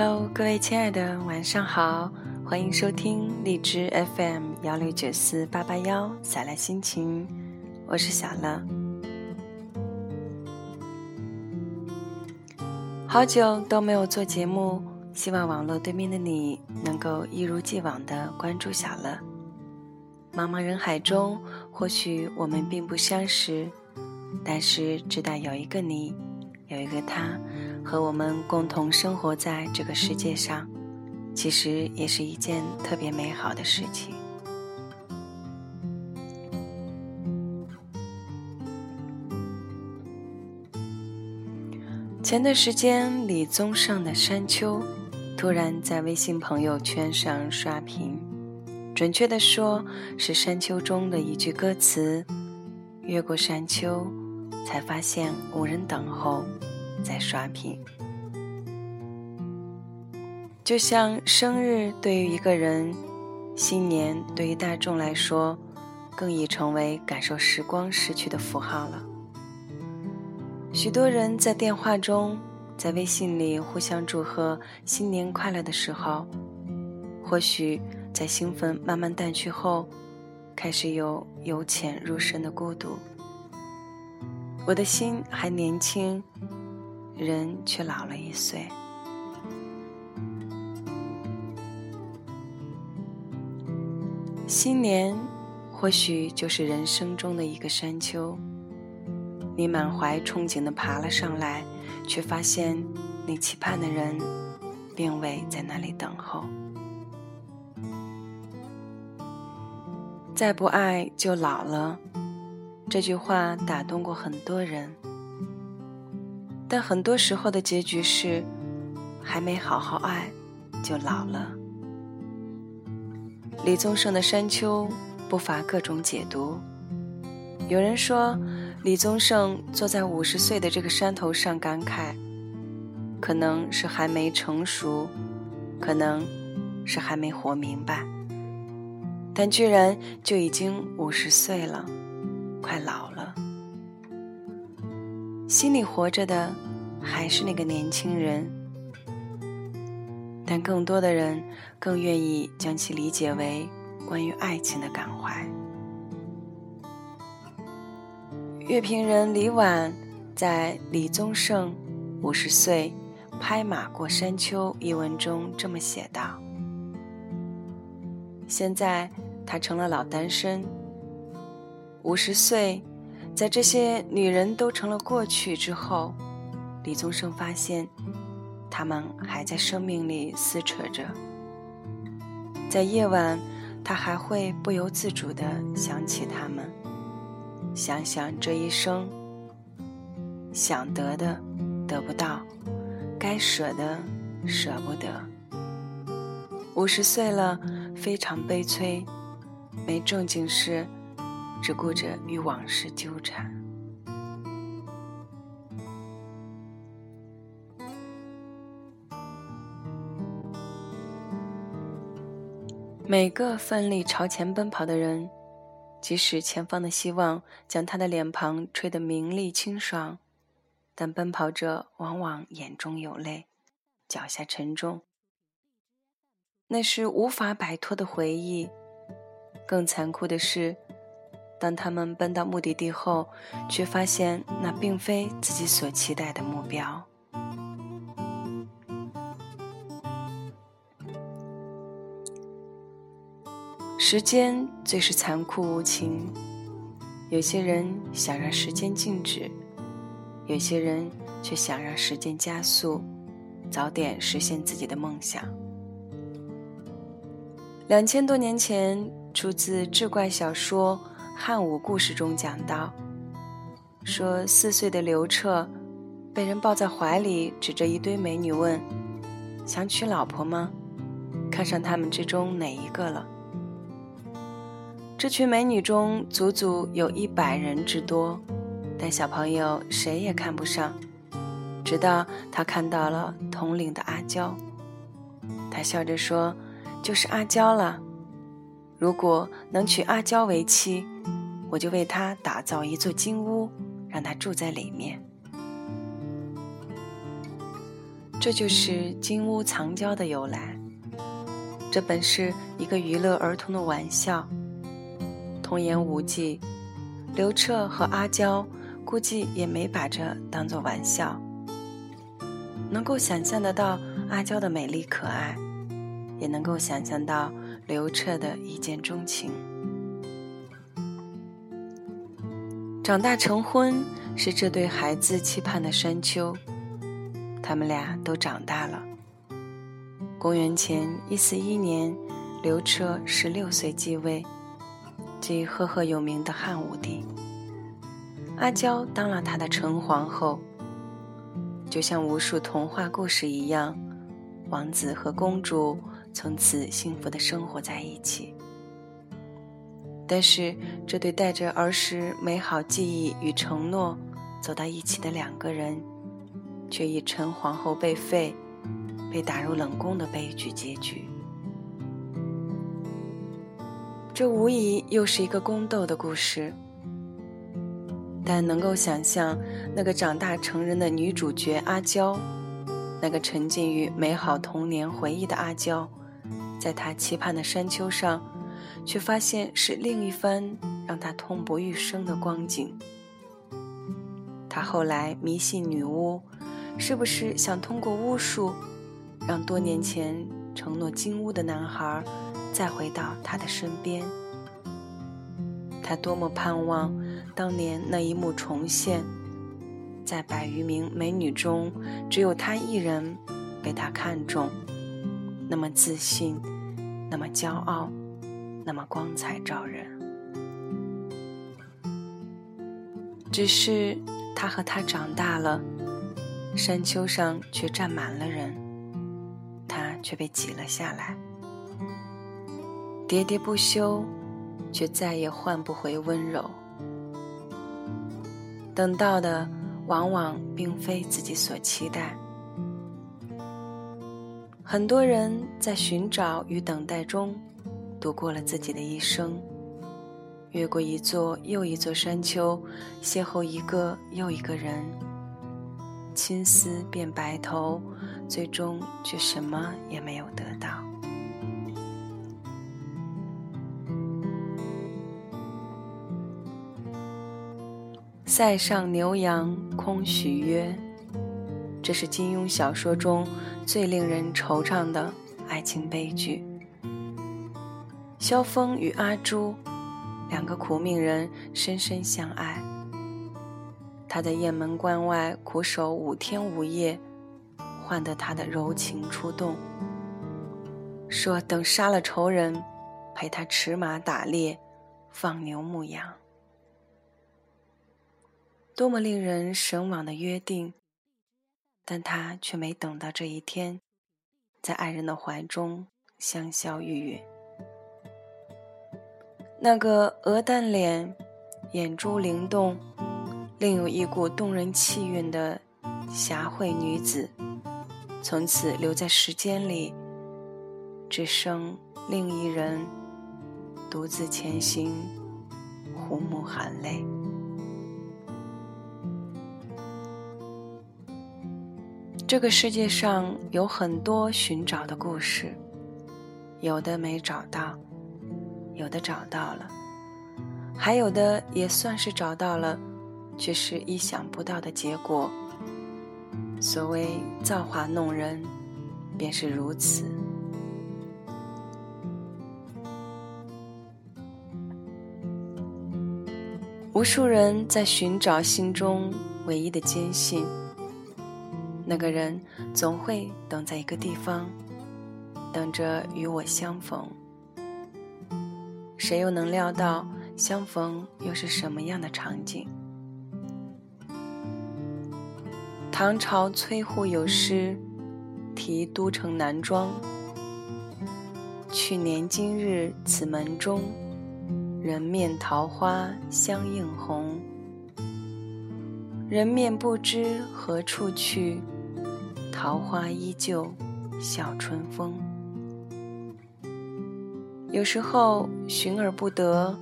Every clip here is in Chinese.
Hello，各位亲爱的，晚上好，欢迎收听荔枝 FM 幺六九四八八幺小乐心情，我是小乐。好久都没有做节目，希望网络对面的你能够一如既往的关注小乐。茫茫人海中，或许我们并不相识，但是知道有一个你。有一个他，和我们共同生活在这个世界上，其实也是一件特别美好的事情。前段时间，李宗盛的《山丘》突然在微信朋友圈上刷屏，准确的说，是《山丘》中的一句歌词：“越过山丘。”才发现无人等候，在刷屏。就像生日对于一个人，新年对于大众来说，更已成为感受时光逝去的符号了。许多人在电话中，在微信里互相祝贺新年快乐的时候，或许在兴奋慢慢淡去后，开始有由浅入深的孤独。我的心还年轻，人却老了一岁。新年或许就是人生中的一个山丘，你满怀憧憬的爬了上来，却发现你期盼的人并未在那里等候。再不爱就老了。这句话打动过很多人，但很多时候的结局是，还没好好爱，就老了。李宗盛的《山丘》不乏各种解读，有人说，李宗盛坐在五十岁的这个山头上感慨，可能是还没成熟，可能是还没活明白，但居然就已经五十岁了。快老了，心里活着的还是那个年轻人，但更多的人更愿意将其理解为关于爱情的感怀。乐评人李婉在《李宗盛五十岁拍马过山丘》一文中这么写道：“现在他成了老单身。”五十岁，在这些女人都成了过去之后，李宗盛发现，她们还在生命里撕扯着。在夜晚，他还会不由自主地想起她们，想想这一生，想得的得不到，该舍的舍不得。五十岁了，非常悲催，没正经事。只顾着与往事纠缠。每个奋力朝前奔跑的人，即使前方的希望将他的脸庞吹得明丽清爽，但奔跑者往往眼中有泪，脚下沉重。那是无法摆脱的回忆。更残酷的是。当他们奔到目的地后，却发现那并非自己所期待的目标。时间最是残酷无情，有些人想让时间静止，有些人却想让时间加速，早点实现自己的梦想。两千多年前，出自志怪小说。汉武故事中讲到，说四岁的刘彻被人抱在怀里，指着一堆美女问：“想娶老婆吗？看上他们之中哪一个了？”这群美女中足足有一百人之多，但小朋友谁也看不上，直到他看到了统领的阿娇，他笑着说：“就是阿娇了。”如果能娶阿娇为妻，我就为她打造一座金屋，让她住在里面。这就是金屋藏娇的由来。这本是一个娱乐儿童的玩笑，童言无忌。刘彻和阿娇估计也没把这当做玩笑。能够想象得到阿娇的美丽可爱，也能够想象到刘彻的一见钟情。长大成婚是这对孩子期盼的山丘，他们俩都长大了。公元前一四一年，刘彻十六岁继位，即赫赫有名的汉武帝。阿娇当了他的陈皇后。就像无数童话故事一样，王子和公主从此幸福的生活在一起。但是，这对带着儿时美好记忆与承诺走到一起的两个人，却以陈皇后被废、被打入冷宫的悲剧结局。这无疑又是一个宫斗的故事。但能够想象，那个长大成人的女主角阿娇，那个沉浸于美好童年回忆的阿娇，在他期盼的山丘上，却发现是另一番让他痛不欲生的光景。他后来迷信女巫，是不是想通过巫术，让多年前承诺金屋的男孩，再回到他的身边？他多么盼望！当年那一幕重现，在百余名美女中，只有她一人被他看中，那么自信，那么骄傲，那么光彩照人。只是他和她长大了，山丘上却站满了人，他却被挤了下来，喋喋不休，却再也换不回温柔。等到的往往并非自己所期待。很多人在寻找与等待中度过了自己的一生，越过一座又一座山丘，邂逅一个又一个人，青丝变白头，最终却什么也没有得到。塞上牛羊空许约，这是金庸小说中最令人惆怅的爱情悲剧。萧峰与阿朱两个苦命人深深相爱，他在雁门关外苦守五天五夜，换得他的柔情出动，说等杀了仇人，陪他驰马打猎，放牛牧羊。多么令人神往的约定，但他却没等到这一天，在爱人的怀中香消玉殒。那个鹅蛋脸、眼珠灵动、另有一股动人气韵的侠慧女子，从此留在时间里，只剩另一人独自前行，胡目含泪。这个世界上有很多寻找的故事，有的没找到，有的找到了，还有的也算是找到了，却是意想不到的结果。所谓造化弄人，便是如此。无数人在寻找心中唯一的坚信。那个人总会等在一个地方，等着与我相逢。谁又能料到相逢又是什么样的场景？唐朝崔护有诗题都城南庄：“去年今日此门中，人面桃花相映红。人面不知何处去。”桃花依旧笑春风。有时候寻而不得，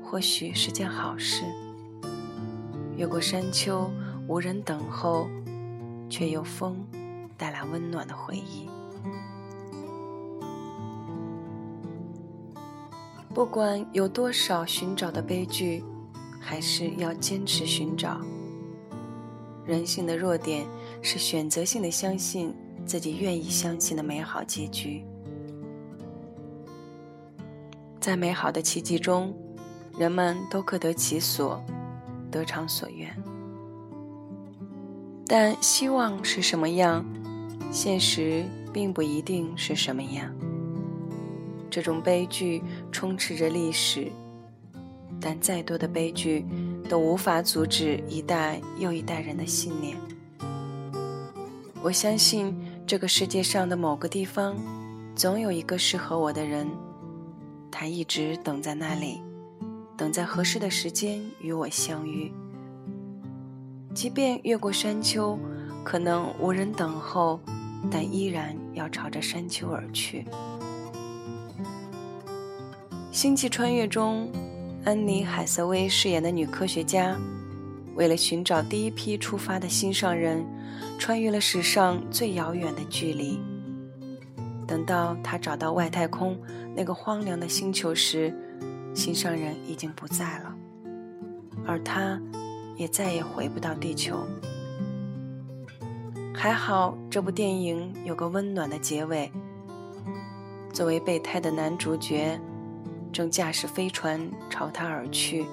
或许是件好事。越过山丘，无人等候，却有风带来温暖的回忆。不管有多少寻找的悲剧，还是要坚持寻找。人性的弱点是选择性的相信自己愿意相信的美好结局。在美好的奇迹中，人们都各得其所，得偿所愿。但希望是什么样，现实并不一定是什么样。这种悲剧充斥着历史，但再多的悲剧都无法阻止一代又一代人的信念。我相信这个世界上的某个地方，总有一个适合我的人，他一直等在那里，等在合适的时间与我相遇。即便越过山丘，可能无人等候，但依然要朝着山丘而去。《星际穿越》中，安妮·海瑟薇饰演的女科学家，为了寻找第一批出发的心上人，穿越了史上最遥远的距离。等到他找到外太空那个荒凉的星球时，心上人已经不在了，而他也再也回不到地球。还好，这部电影有个温暖的结尾。作为备胎的男主角。正驾驶飞船朝他而去。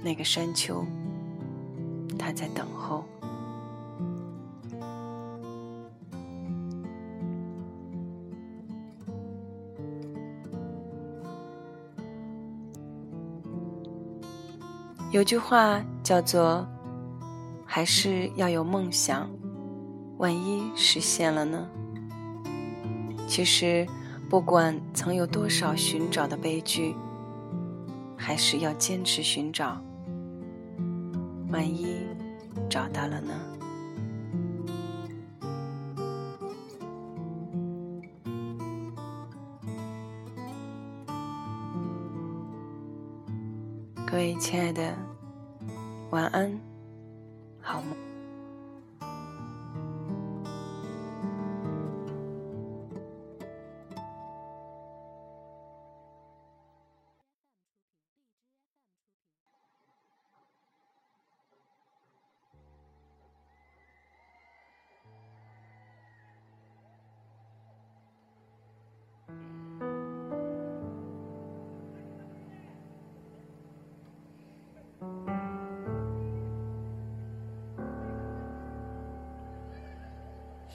那个山丘，他在等候。有句话叫做：“还是要有梦想，万一实现了呢？”其实。不管曾有多少寻找的悲剧，还是要坚持寻找。万一找到了呢？各位亲爱的，晚安，好梦。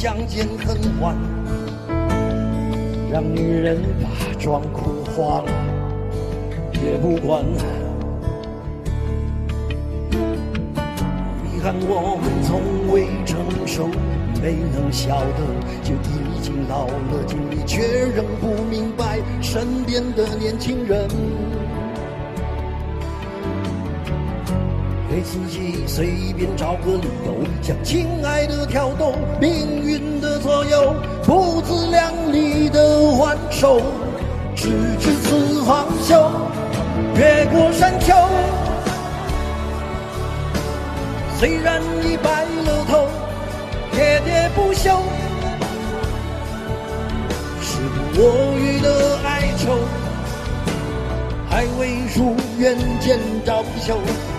相见恨晚，让女人把妆哭花了也不管。遗憾我们从未成熟，没能晓得就已经老了，经历却仍不明白身边的年轻人。给自己随便找个理由，向亲爱的挑逗，命运的左右，不自量力的还手，直至死方休，越过山丘。虽然已白了头，喋喋不休，时不我予的哀愁，还未如愿见着不朽，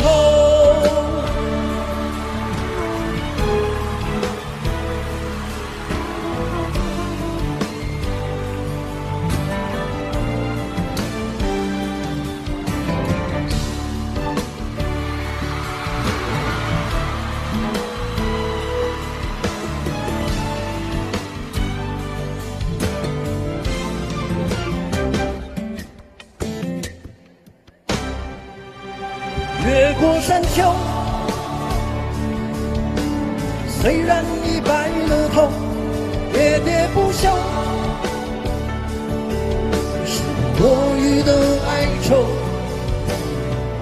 候？不休，是多余的哀愁，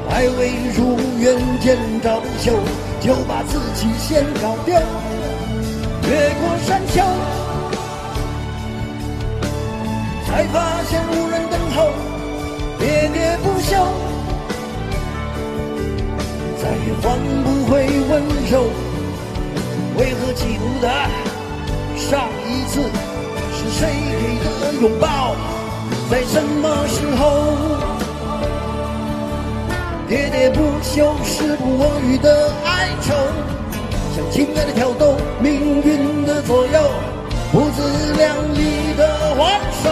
还未如愿见着不朽，就把自己先搞丢。越过山丘，才发现无人等候，喋喋不休。再也换不回温柔，为何记不得上一次是谁给的拥抱？在什么时候？喋喋不休、时不我予的哀愁，向情爱的挑逗，命运的左右，不自量力的还手，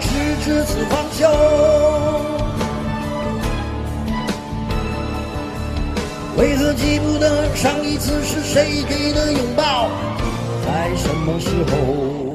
直至死方休。为何记不得上一次是谁给的拥抱？在什么时候？